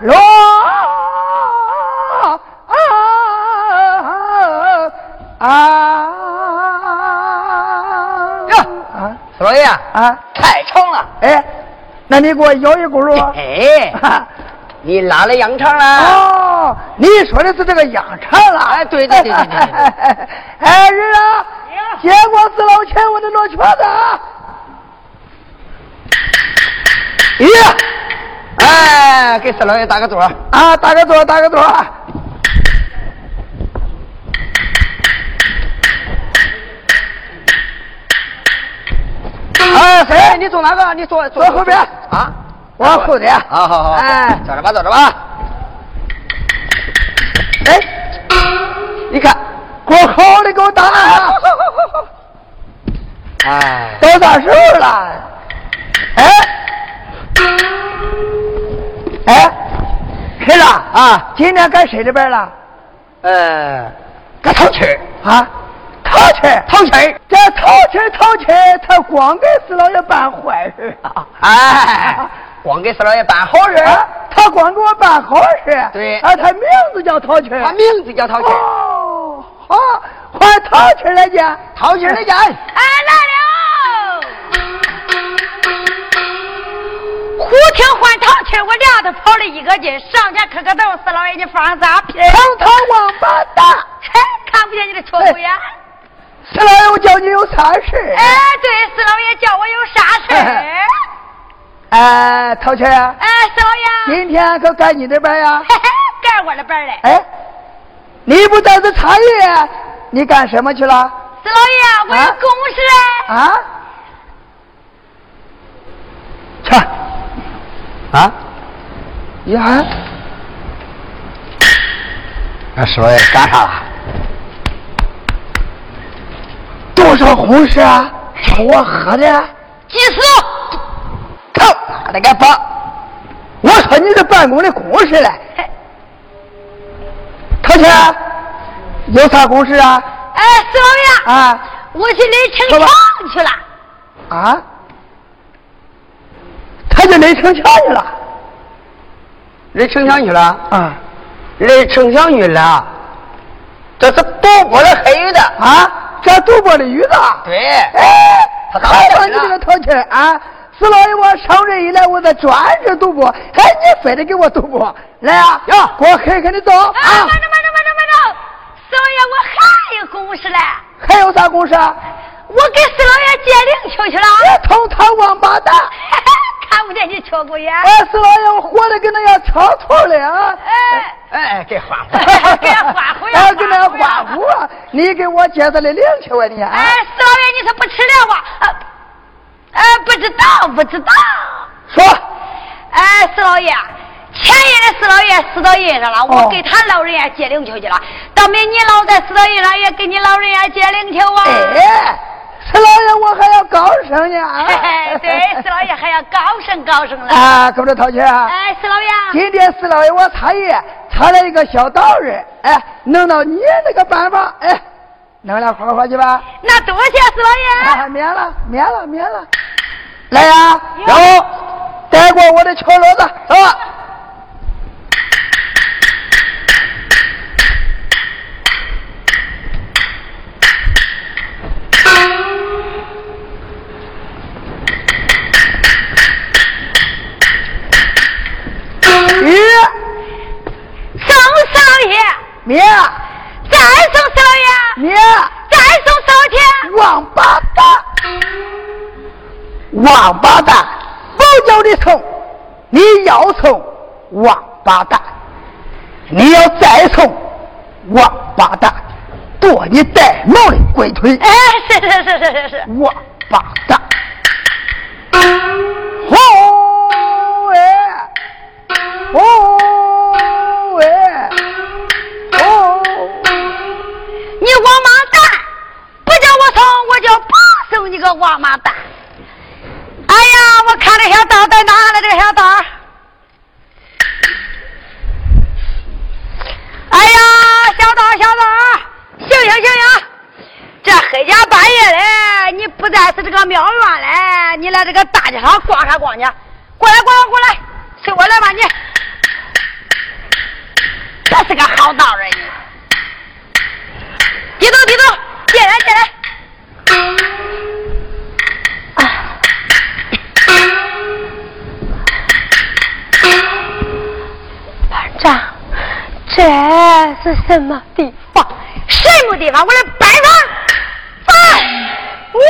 落啊！哟，啊，老爷啊，太长了，哎，那你给我摇一轱辘。哎，你拉了羊肠了？哦，你说的是这个羊肠了？哎，对对对对对。哎，人啊，接过四老钱，我的落瘸子。咦，哎，给沈老爷打个座啊，打个座，打个座。哎，谁？你坐哪个？你坐坐后边啊，往后边。好好好，哎，坐着吧，坐着吧。哎，你看，我好的给我打。哎，到啥时候了？哎，哎，黑了啊，今天该谁这边了？呃，该淘气啊。淘气，淘气，这淘气淘气，他光给四老爷办坏事啊！哎，光给四老爷办好事，他光给我办好事。对，啊，他名字叫淘气，他名字叫淘气。哦，好，换淘气来见，淘气来见。哎，忽听换淘气，我俩都跑了一个劲，上前磕个头，四老爷你放啥屁？堂堂王八蛋，嘿，看不见你的缺骨眼。四老爷，我叫你有啥事？哎，对，四老爷叫我有啥事？哎，淘气。哎，四老爷，今天可该你这边呀？嘿嘿，该我的班嘞。哎，你不在这茶叶，你干什么去了？四老爷，我有公事。啊？去。啊？呀？那四老爷干啥了？多少红事啊？叫我喝的？几十？操他的个包！我说你是办公的公事嘞。他去？有啥公事啊？哎，四老爷。啊。我去垒城墙去了。啊？他去垒城墙去了？垒城墙去了？啊。垒城墙去了？这是赌博的黑鱼的啊？这赌博的鱼子？对。哎，还说你这个淘气啊！四老爷，我上任以来，我在专职赌博，哎，你非得给我赌博，来啊！呀，给我狠狠的走啊！慢着，慢着，慢着，慢着！四老爷，我还有公事嘞。还有啥公事？我给四老爷借灵球去了。你堂堂王八蛋！看不见你缺骨眼。哎，四老爷，我活的跟那样抢错了啊！哎哎，给欢呼，给欢呼呀！哎，跟那欢呼啊！你给我接的灵球啊你！哎，四老爷，你是不吃了吧？哎，不知道，不知道。说。哎，四老爷，前夜的四老爷死到印上了，我给他老人家接灵球去了。到明年老在死到印上，也给你老人家接灵球啊。哎，四老爷，我还要高升呢。哎，对，四老爷还要高升高升了。啊，可不是掏钱啊。哎，四老爷。今天四老爷我插业插了一个小道人，哎，弄到你那个办法，哎。弄俩花花去吧。那多谢四老爷。免了，免了，免了。来呀，然后带过我的敲锣子，走爷，免。再送四老爷，免。再送少钱，王八蛋，王八蛋，不叫你送，你要送王八蛋，你要再送王八蛋，剁你带毛的龟腿！哎，是是是是是是，王八蛋！行行行，这黑家半夜的，你不再是这个庙院嘞，你来这个大街上逛啥逛去？过来，过来，过来，随我来吧你。这是个好道人，你。低头，低头，进来，进来。班长，这是什么地方？什么地方？我来拜访。拜，你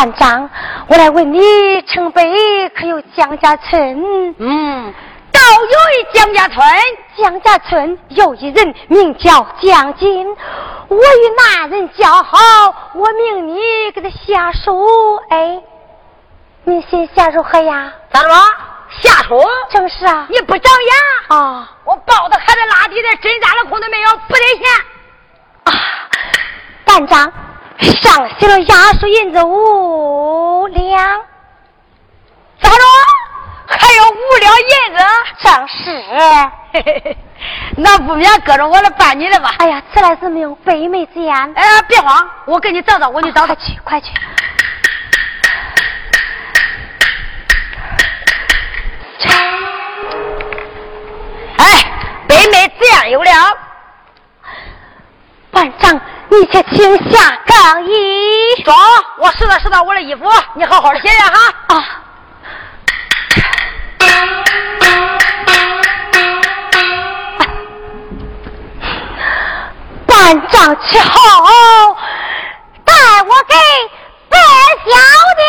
班长，我来问你，城北可有江家村？嗯，倒有一江家村。江家村有一人名叫江金，我与那人交好，我命你给他下手。哎，你心下如何呀？咋着？下手？正是啊。你不长眼啊？我抱的孩子拉地的，针扎了空都没有，不得钱。啊，班长。上写了押书银子五两，咋着？还有五两银子？正是，嘿嘿嘿，那不免搁着我来办你了吧？哎呀，此来之命，北美之言。哎，别慌，我给你找找，我给你找找。快去，快去。哎，北美之言有了。班长。你且请下更衣，走，我拾掇拾掇我的衣服，你好好的写写哈。啊。班长起好，带我给白小姐，